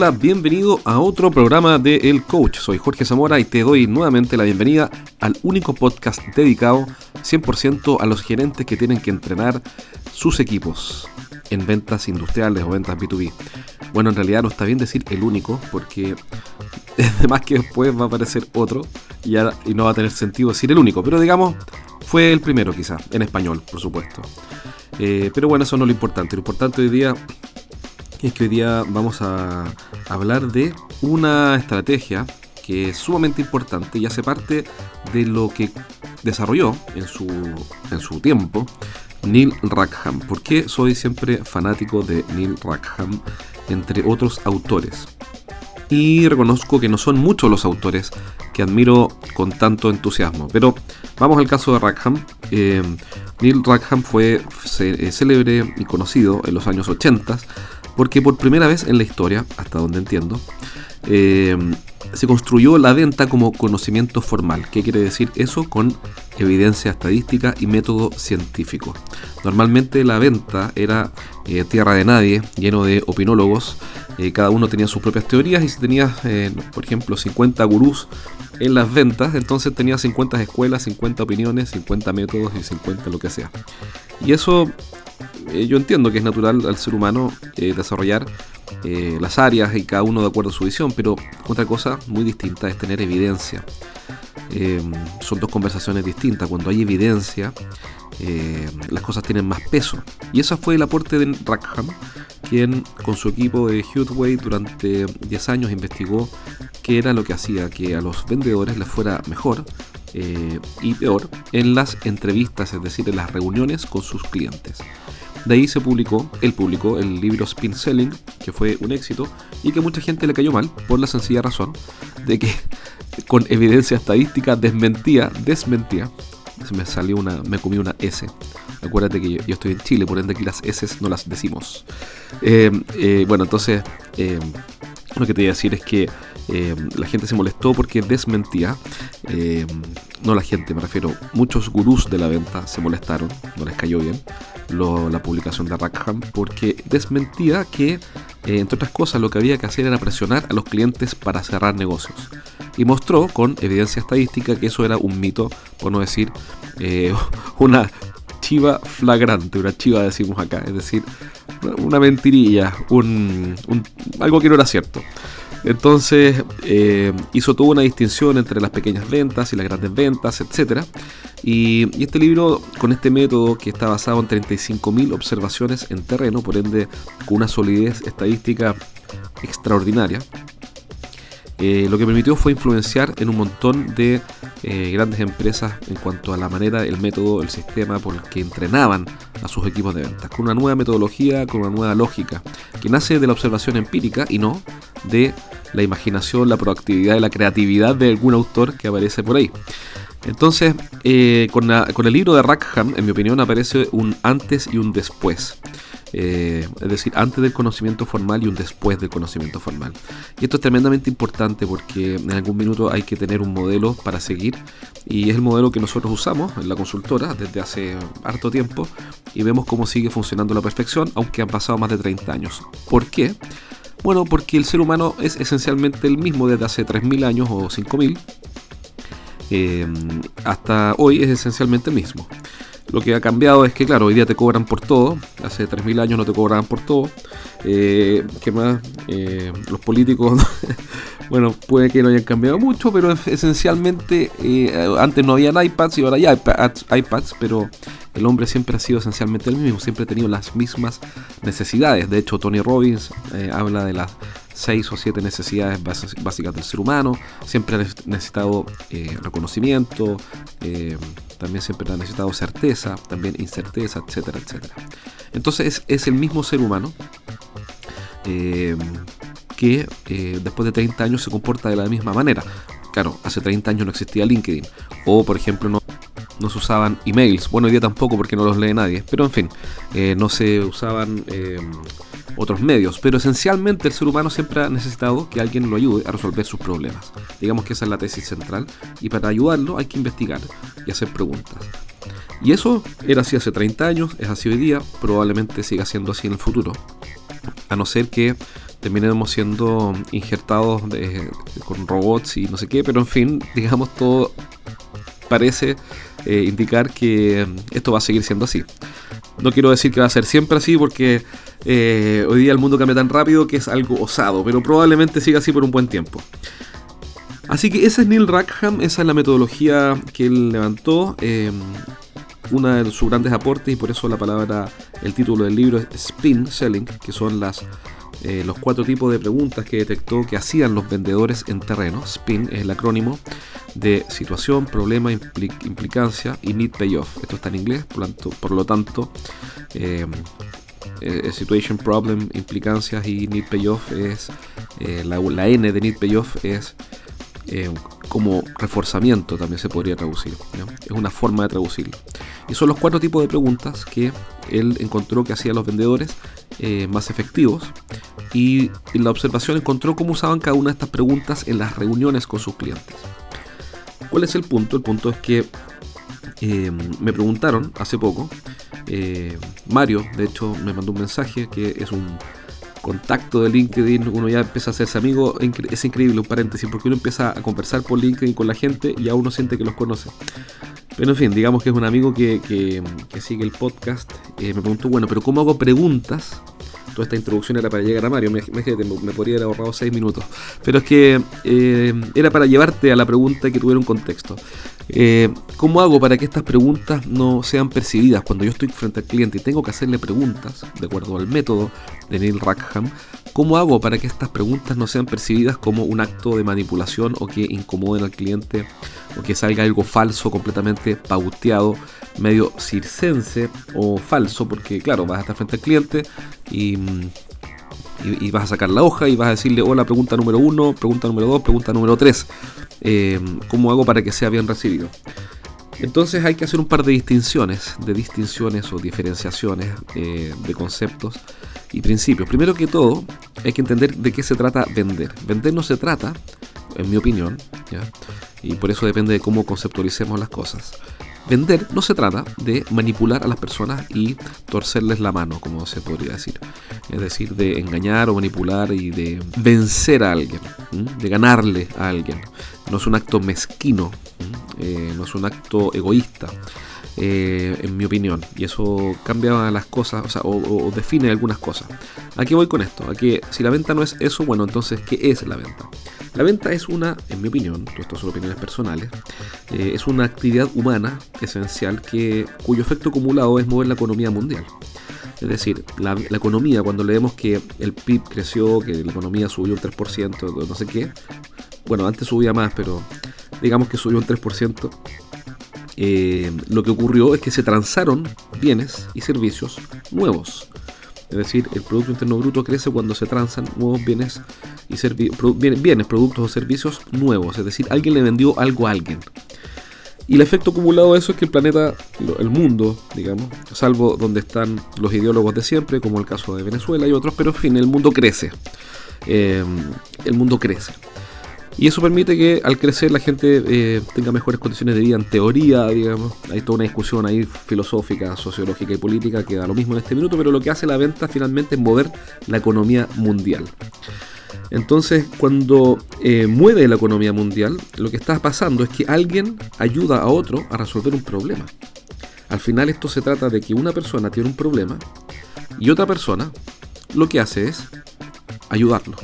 Hola, bienvenido a otro programa de El Coach. Soy Jorge Zamora y te doy nuevamente la bienvenida al único podcast dedicado 100% a los gerentes que tienen que entrenar sus equipos en ventas industriales o ventas B2B. Bueno, en realidad no está bien decir el único porque es más que después va a aparecer otro y, no va a tener sentido decir el único, pero digamos fue el primero quizá, en español, por supuesto. Eh, pero bueno, eso no es lo importante. Lo importante hoy día es que hoy día vamos a hablar de una estrategia que es sumamente importante y hace parte de lo que desarrolló en su, en su tiempo Neil Rackham. ¿Por qué soy siempre fanático de Neil Rackham, entre otros autores? Y reconozco que no son muchos los autores que admiro con tanto entusiasmo. Pero vamos al caso de Rackham. Eh, Neil Rackham fue eh, célebre y conocido en los años 80 porque por primera vez en la historia, hasta donde entiendo, eh, se construyó la venta como conocimiento formal. ¿Qué quiere decir eso? Con evidencia estadística y método científico. Normalmente la venta era eh, tierra de nadie, lleno de opinólogos. Eh, cada uno tenía sus propias teorías y si tenías, por ejemplo, 50 gurús en las ventas, entonces tenía 50 escuelas, 50 opiniones, 50 métodos y 50 lo que sea. Y eso eh, yo entiendo que es natural al ser humano eh, desarrollar eh, las áreas y cada uno de acuerdo a su visión, pero otra cosa muy distinta es tener evidencia. son dos conversaciones distintas. Cuando hay evidencia, las cosas tienen más peso. Y ese fue el aporte de Rackham, quien con su equipo de Hughtway durante 10 años investigó qué era lo que hacía que a los vendedores les fuera mejor y peor en las entrevistas, es decir, en las reuniones con sus clientes. De ahí se publicó, él publicó el libro Spin Selling, que fue un éxito y que mucha gente le cayó mal por la sencilla razón de que con evidencia estadística desmentía, desmentía. Me salió una, me comí una S. Acuérdate que yo, estoy en Chile, por ende aquí las S no las decimos. Eh, eh, bueno, entonces eh, lo que te voy a decir es que la gente se molestó porque desmentía. no la gente, me refiero, muchos gurús de la venta se molestaron, no les cayó bien la publicación de Rackham porque desmentía que, eh, entre otras cosas, lo que había que hacer era presionar a los clientes para cerrar negocios. Y mostró con evidencia estadística que eso era un mito, por no decir eh, una chiva flagrante, una chiva decimos acá, es decir, una mentirilla, un, algo que no era cierto. Entonces eh, hizo toda una distinción entre las pequeñas ventas y las grandes ventas, etc. Y, este libro, con este método que está basado en 35.000 observaciones en terreno, por ende con una solidez estadística extraordinaria, eh, lo que permitió fue influenciar en un montón de eh, grandes empresas en cuanto a la manera, el método, el sistema por el que entrenaban a sus equipos de ventas, con una nueva metodología, con una nueva lógica, que nace de la observación empírica y no de la imaginación, la proactividad y la creatividad de algún autor que aparece por ahí. Entonces, eh, con, el libro de Rackham, en mi opinión, aparece un antes y un después. Eh, es decir, antes del conocimiento formal y un después del conocimiento formal. Y esto es tremendamente importante porque en algún minuto hay que tener un modelo para seguir y es el modelo que nosotros usamos en la consultora desde hace harto tiempo y vemos cómo sigue funcionando a la perfección, aunque han pasado más de 30 años. ¿Por qué? Bueno, porque el ser humano es esencialmente el mismo desde hace 3.000 años o 5.000 Em, hasta hoy es esencialmente el mismo. Lo que ha cambiado es que, claro, hoy día te cobran por todo. Hace 3.000 años no te cobraban por todo. Eh, ¿Qué más? Eh, los políticos, bueno, puede que no hayan cambiado mucho, pero esencialmente eh, antes no habían iPads y ahora hay iPads, pero el hombre siempre ha sido esencialmente el mismo, siempre ha tenido las mismas necesidades. De hecho, Tony Robbins habla de las seis o siete necesidades básicas del ser humano, siempre ha necesitado reconocimiento, también siempre ha necesitado certeza, también incerteza, etcétera, etcétera. Entonces es, el mismo ser humano eh, que después de 30 años se comporta de la misma manera. Claro, hace 30 años no existía LinkedIn, o por ejemplo no, no se usaban emails, bueno hoy día tampoco porque no los lee nadie, pero en fin, no se usaban otros medios, pero esencialmente el ser humano siempre ha necesitado que alguien lo ayude a resolver sus problemas. Digamos que esa es la tesis central y para ayudarlo hay que investigar y hacer preguntas. Y eso era así hace 30 años, es así hoy día, probablemente siga siendo así en el futuro. A no ser que terminemos siendo injertados con robots y no sé qué, pero en fin, digamos, todo parece eh, indicar que esto va a seguir siendo así. No quiero decir que va a ser siempre así porque eh, hoy día el mundo cambia tan rápido que es algo osado, pero probablemente siga así por un buen tiempo. Así que ese es Neil Rackham, esa es la metodología que él levantó, eh, una de sus grandes aportes y por eso la palabra, el título del libro es Spin Selling, que son las eh, los cuatro tipos de preguntas que detectó que hacían los vendedores en terreno. SPIN es el acrónimo de situación, problema, implicancia y need payoff. Esto está en inglés, por, lo tanto, eh, situation, problem, implicancias y need payoff es la, la, N de need payoff es como reforzamiento también se podría traducir. Es una forma de traducirlo. Y son los cuatro tipos de preguntas que él encontró que hacían los vendedores eh, más efectivos. Y en la observación encontró cómo usaban cada una de estas preguntas en las reuniones con sus clientes. ¿Cuál es el punto? El punto es que eh, me preguntaron hace poco, eh, Mario, de hecho, me mandó un mensaje que es un contacto de LinkedIn, uno ya empieza a hacerse amigo, es increíble, un paréntesis, porque uno empieza a conversar por LinkedIn con la gente y ya uno siente que los conoce. Pero en fin, digamos que es un amigo que, sigue el podcast. Eh, me preguntó, bueno, pero ¿cómo hago preguntas? Toda esta introducción era para llegar a Mario, me, me, podría haber ahorrado seis minutos. Pero es que eh, era para llevarte a la pregunta que tuviera un contexto. Eh, ¿Cómo hago para que estas preguntas no sean percibidas cuando yo estoy frente al cliente y tengo que hacerle preguntas, de acuerdo al método de Neil Rackham? ¿Cómo hago para que estas preguntas no sean percibidas como un acto de manipulación o que incomoden al cliente o que salga algo falso, completamente pauteado, medio circense o falso? Porque claro, vas a estar frente al cliente y y, vas a sacar la hoja y vas a decirle, hola, pregunta número uno, pregunta número dos, pregunta número tres. Eh, ¿Cómo hago para que sea bien recibido? Entonces hay que hacer un par de distinciones, de distinciones o diferenciaciones eh, de conceptos y principios. Primero que todo, hay que entender de qué se trata vender. Vender no se trata, en mi opinión, y por eso depende de cómo conceptualicemos las cosas. Vender no se trata de manipular a las personas y torcerles la mano, como se podría decir. Es decir, de engañar o manipular y de vencer a alguien, de ganarle a alguien. No es un acto mezquino, eh, no es un acto egoísta. Eh, en mi opinión. Y eso cambia las cosas, o, define algunas cosas. ¿A qué voy con esto? A que si la venta no es eso, bueno, entonces, ¿qué es la venta? La venta es una, en mi opinión, esto son opiniones personales, eh, es una actividad humana esencial que, cuyo efecto acumulado es mover la economía mundial. Es decir, la, economía, cuando leemos que el PIB creció, que la economía subió un 3%, no sé qué, bueno, antes subía más, pero digamos que subió un 3%, eh, lo que ocurrió es que se transaron bienes y servicios nuevos. Es decir, el Producto Interno Bruto crece cuando se transan nuevos bienes y bienes, productos o servicios nuevos. Es decir, alguien le vendió algo a alguien. Y el efecto acumulado de eso es que el planeta, el mundo, digamos, salvo donde están los ideólogos de siempre, como el caso de Venezuela y otros, pero en fin, el mundo crece. Eh, el mundo crece. Y eso permite que al crecer la gente eh, tenga mejores condiciones de vida en teoría, digamos. Hay toda una discusión ahí filosófica, sociológica y política que da lo mismo en este minuto, pero lo que hace la venta finalmente es mover la economía mundial. Entonces, cuando eh, mueve la economía mundial, lo que está pasando es que alguien ayuda a otro a resolver un problema. Al final esto se trata de que una persona tiene un problema y otra persona lo que hace es ayudarlo.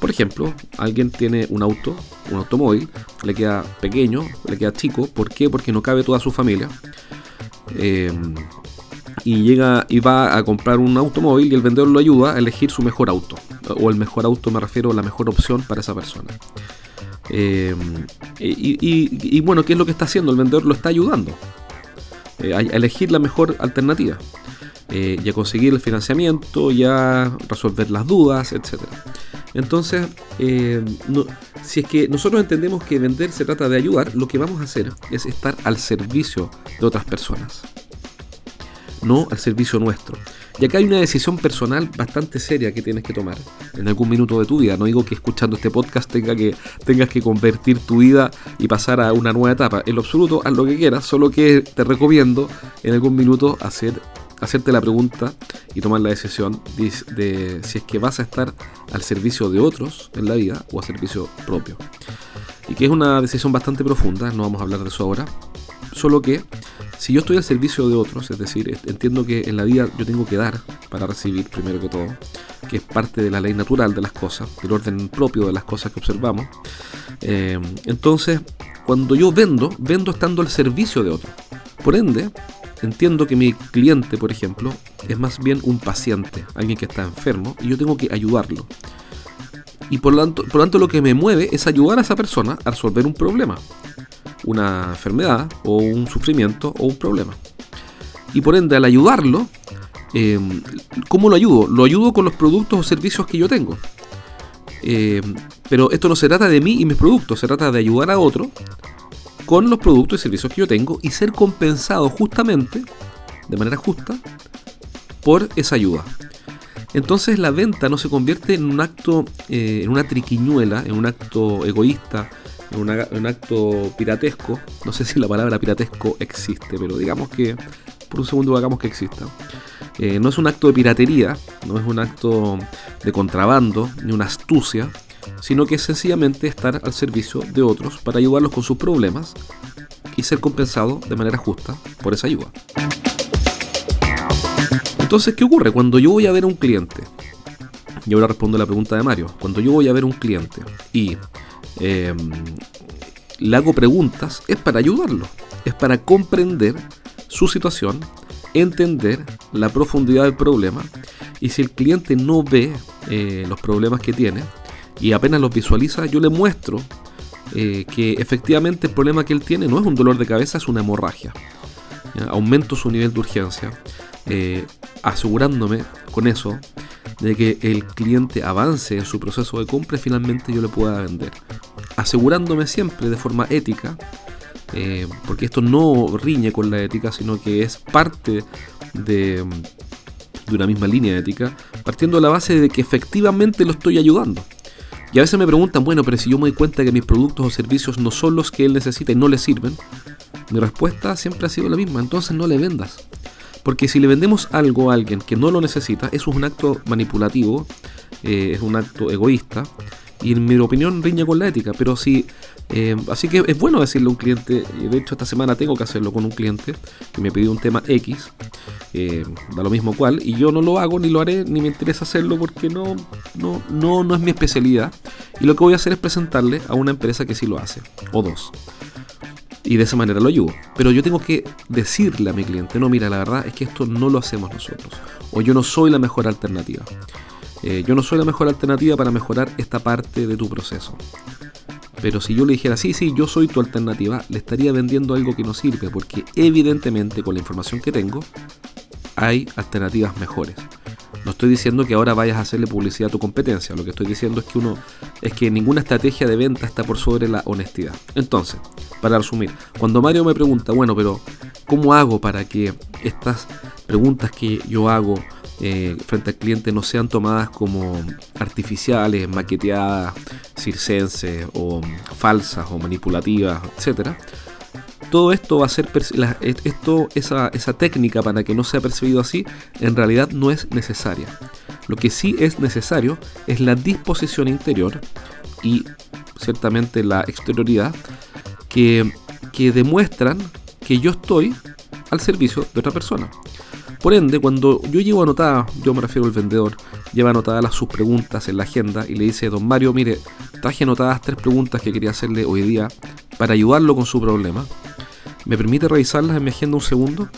Por ejemplo, alguien tiene un auto, un automóvil, le queda pequeño, le queda chico. ¿Por qué? Porque no cabe toda su familia. Eh, y llega y va a comprar un automóvil y el vendedor lo ayuda a elegir su mejor auto. O el mejor auto me refiero a la mejor opción para esa persona. Eh, y, bueno, ¿qué es lo que está haciendo? El vendedor lo está ayudando eh, a elegir la mejor alternativa. y a conseguir el financiamiento, y a resolver las dudas, etcétera. Entonces, eh, si es que nosotros entendemos que vender se trata de ayudar, lo que vamos a hacer es estar al servicio de otras personas, no al servicio nuestro. Y acá hay una decisión personal bastante seria que tienes que tomar en algún minuto de tu vida. No digo que escuchando este podcast tenga que, tengas que convertir tu vida y pasar a una nueva etapa. En lo absoluto, haz lo que quieras, solo que te recomiendo en algún minuto hacer hacerte la pregunta y tomar la decisión de, si es que vas a estar al servicio de otros en la vida o al servicio propio. Y que es una decisión bastante profunda, no vamos a hablar de eso ahora. Solo que si yo estoy al servicio de otros, es decir, entiendo que en la vida yo tengo que dar para recibir primero que todo, que es parte de la ley natural de las cosas, del orden propio de las cosas que observamos, eh, entonces cuando yo vendo, vendo estando al servicio de otros. Por ende, entiendo que mi cliente, por ejemplo, es más bien un paciente, alguien que está enfermo, y yo tengo que ayudarlo. Y por lo tanto, por lo, tanto lo que me mueve es ayudar a esa persona a resolver un problema, una enfermedad o un sufrimiento o un problema. Y por ende, al ayudarlo, em, ¿cómo lo ayudo? Lo ayudo con los productos o servicios que yo tengo. Em, pero esto no se trata de mí y mis productos, se trata de ayudar a otro con los productos y servicios que yo tengo y ser compensado justamente, de manera justa, por esa ayuda. Entonces la venta no se convierte en un acto, eh, en una triquiñuela, en un acto egoísta, en, un acto piratesco. No sé si la palabra piratesco existe, pero digamos que por un segundo hagamos que exista. Eh, no es un acto de piratería, no es un acto de contrabando, ni una astucia, sino que es sencillamente estar al servicio de otros para ayudarlos con sus problemas y ser compensado de manera justa por esa ayuda. Entonces, ¿qué ocurre? Cuando yo voy a ver a un cliente, y ahora respondo a la pregunta de Mario, cuando yo voy a ver a un cliente y em, le hago preguntas, es para ayudarlo, es para comprender su situación, entender la profundidad del problema, y si el cliente no ve eh, los problemas que tiene, y apenas los visualiza, yo le muestro eh, que efectivamente el problema que él tiene no es un dolor de cabeza, es una hemorragia. Aumento su nivel de urgencia, eh, asegurándome con eso de que el cliente avance en su proceso de compra y finalmente yo le pueda vender. Asegurándome siempre de forma ética, eh, porque esto no riñe con la ética, sino que es parte de, de una misma línea ética, partiendo de la base de que efectivamente lo estoy ayudando. Y a veces me preguntan, bueno, pero si yo me doy cuenta que mis productos o servicios no son los que él necesita y no le sirven, mi respuesta siempre ha sido la misma, entonces no le vendas. Porque si le vendemos algo a alguien que no lo necesita, eso es un acto manipulativo, eh, es un acto egoísta, y en mi opinión riña con la ética. Pero si eh, así que es bueno decirle a un cliente, de hecho esta semana tengo que hacerlo con un cliente que me pidió un tema X, eh, da lo mismo cual, y yo no lo hago, ni lo haré, ni me interesa hacerlo porque no, no, no, no es mi especialidad. Y lo que voy a hacer es presentarle a una empresa que sí lo hace, o dos. Y de esa manera lo ayudo. Pero yo tengo que decirle a mi cliente, no, mira, la verdad es que esto no lo hacemos nosotros. O yo no soy la mejor alternativa. Eh, yo no soy la mejor alternativa para mejorar esta parte de tu proceso. Pero si yo le dijera, sí, sí, yo soy tu alternativa, le estaría vendiendo algo que no sirve, porque evidentemente con la información que tengo, hay alternativas mejores. No estoy diciendo que ahora vayas a hacerle publicidad a tu competencia, lo que estoy diciendo es que uno es que ninguna estrategia de venta está por sobre la honestidad. Entonces, para resumir, cuando Mario me pregunta, bueno, pero ¿cómo hago para que estas preguntas que yo hago eh, frente al cliente no sean tomadas como artificiales, maqueteadas, circenses o falsas o manipulativas, etcétera. Todo esto va a ser esto, esa, esa técnica para que no sea percibido así, en realidad no es necesaria. Lo que sí es necesario es la disposición interior y ciertamente la exterioridad que, que demuestran que yo estoy al servicio de otra persona. Por ende, cuando yo llevo anotada, yo me refiero al vendedor, lleva anotadas sus preguntas en la agenda y le dice, don Mario, mire, traje anotadas tres preguntas que quería hacerle hoy día para ayudarlo con su problema. ¿Me permite revisarlas en mi agenda un segundo?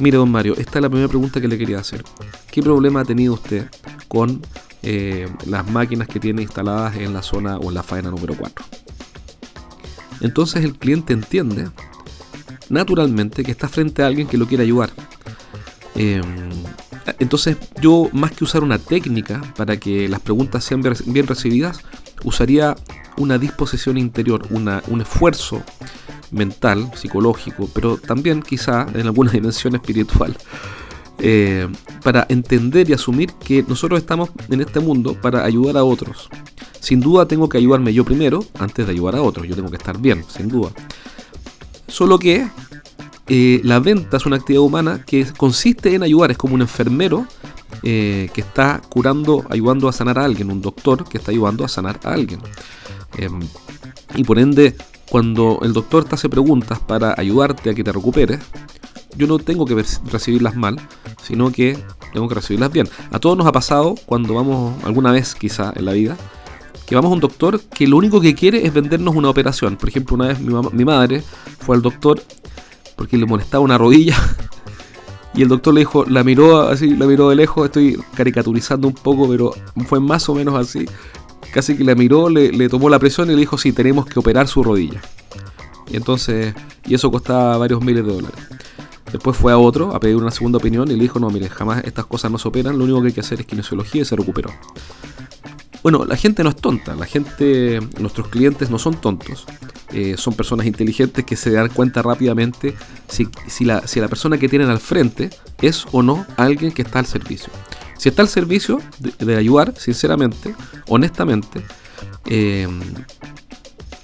Mire, don Mario, esta es la primera pregunta que le quería hacer. ¿Qué problema ha tenido usted con eh, las máquinas que tiene instaladas en la zona o en la faena número 4? Entonces el cliente entiende naturalmente que está frente a alguien que lo quiere ayudar Em, entonces yo más que usar una técnica para que las preguntas sean bien recibidas, usaría una disposición interior, un esfuerzo mental, psicológico, pero también quizá en alguna dimensión espiritual, eh, para entender y asumir que nosotros estamos en este mundo para ayudar a otros. Sin duda tengo que ayudarme yo primero antes de ayudar a otros, yo tengo que estar bien, sin duda. Solo que eh, la venta es una actividad humana que consiste en ayudar, es como un enfermero eh, que está curando, ayudando a sanar a alguien, un doctor que está ayudando a sanar a alguien. Em, y por ende, cuando el doctor te hace preguntas para ayudarte a que te recuperes, yo no tengo que recibirlas mal, sino que tengo que recibirlas bien. A todos nos ha pasado cuando vamos alguna vez quizá en la vida, que vamos a un doctor que lo único que quiere es vendernos una operación. Por ejemplo, una vez mi, mi madre fue al doctor porque le molestaba una rodilla y el doctor le dijo, la miró así, la miró de lejos, estoy caricaturizando un poco, pero fue más o menos así. Casi que la miró, le, tomó la presión y le dijo, sí, tenemos que operar su rodilla. Y entonces, y eso costaba varios miles de dólares. Después fue a otro a pedir una segunda opinión y le dijo, no, mire, jamás estas cosas no se operan, lo único que hay que hacer es kinesiología y se recuperó. Bueno, la gente no es tonta, la gente, nuestros clientes no son tontos. Eh, son personas inteligentes que se dan cuenta rápidamente si, si, la, si, la, persona que tienen al frente es o no alguien que está al servicio. Si está al servicio de, ayudar, sinceramente, honestamente, eh,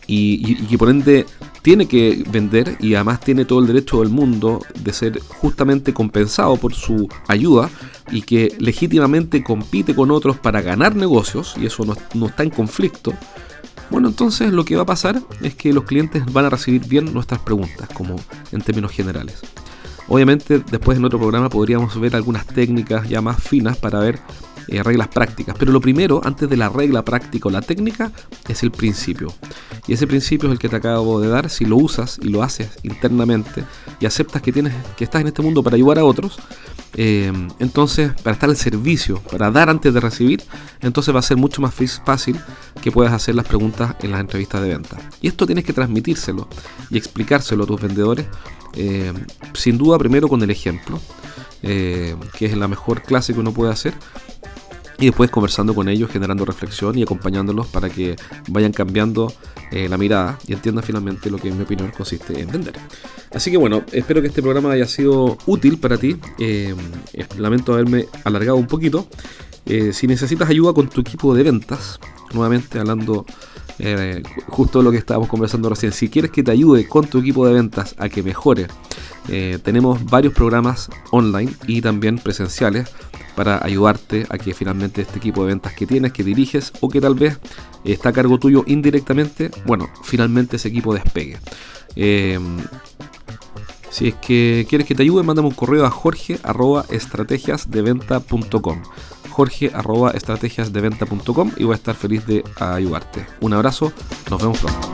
y, que por ende tiene que vender y además tiene todo el derecho del mundo de ser justamente compensado por su ayuda y que legítimamente compite con otros para ganar negocios y eso no, no está en conflicto, bueno, entonces lo que va a pasar es que los clientes van a recibir bien nuestras preguntas, como en términos generales. Obviamente, después en otro programa podríamos ver algunas técnicas ya más finas para ver eh, reglas prácticas. Pero lo primero, antes de la regla práctica o la técnica, es el principio. Y ese principio es el que te acabo de dar. Si lo usas y lo haces internamente y aceptas que, tienes, que estás en este mundo para ayudar a otros, eh, entonces para estar al servicio, para dar antes de recibir, entonces va a ser mucho más fácil que puedas hacer las preguntas en las entrevistas de venta. Y esto tienes que transmitírselo y explicárselo a tus vendedores, eh, sin duda primero con el ejemplo. que es la mejor clase que uno puede hacer, y después conversando con ellos, generando reflexión y acompañándolos para que vayan cambiando eh, la mirada y entiendan finalmente lo que en mi opinión consiste en vender. Así que bueno, espero que este programa haya sido útil para ti. Eh, eh, lamento haberme alargado un poquito. si necesitas ayuda con tu equipo de ventas, nuevamente hablando justo de lo que estábamos conversando recién, si quieres que te ayude con tu equipo de ventas a que mejore, tenemos varios programas online y también presenciales para ayudarte a que finalmente este equipo de ventas que tienes, que diriges o que tal vez está a cargo tuyo indirectamente, bueno, finalmente ese equipo despegue. Em, si es que quieres que te ayude, mándame un correo a jorge arroba estrategiasdeventa.com jorge arroba estrategiasdeventa.com y voy a estar feliz de ayudarte. Un abrazo, nos vemos pronto.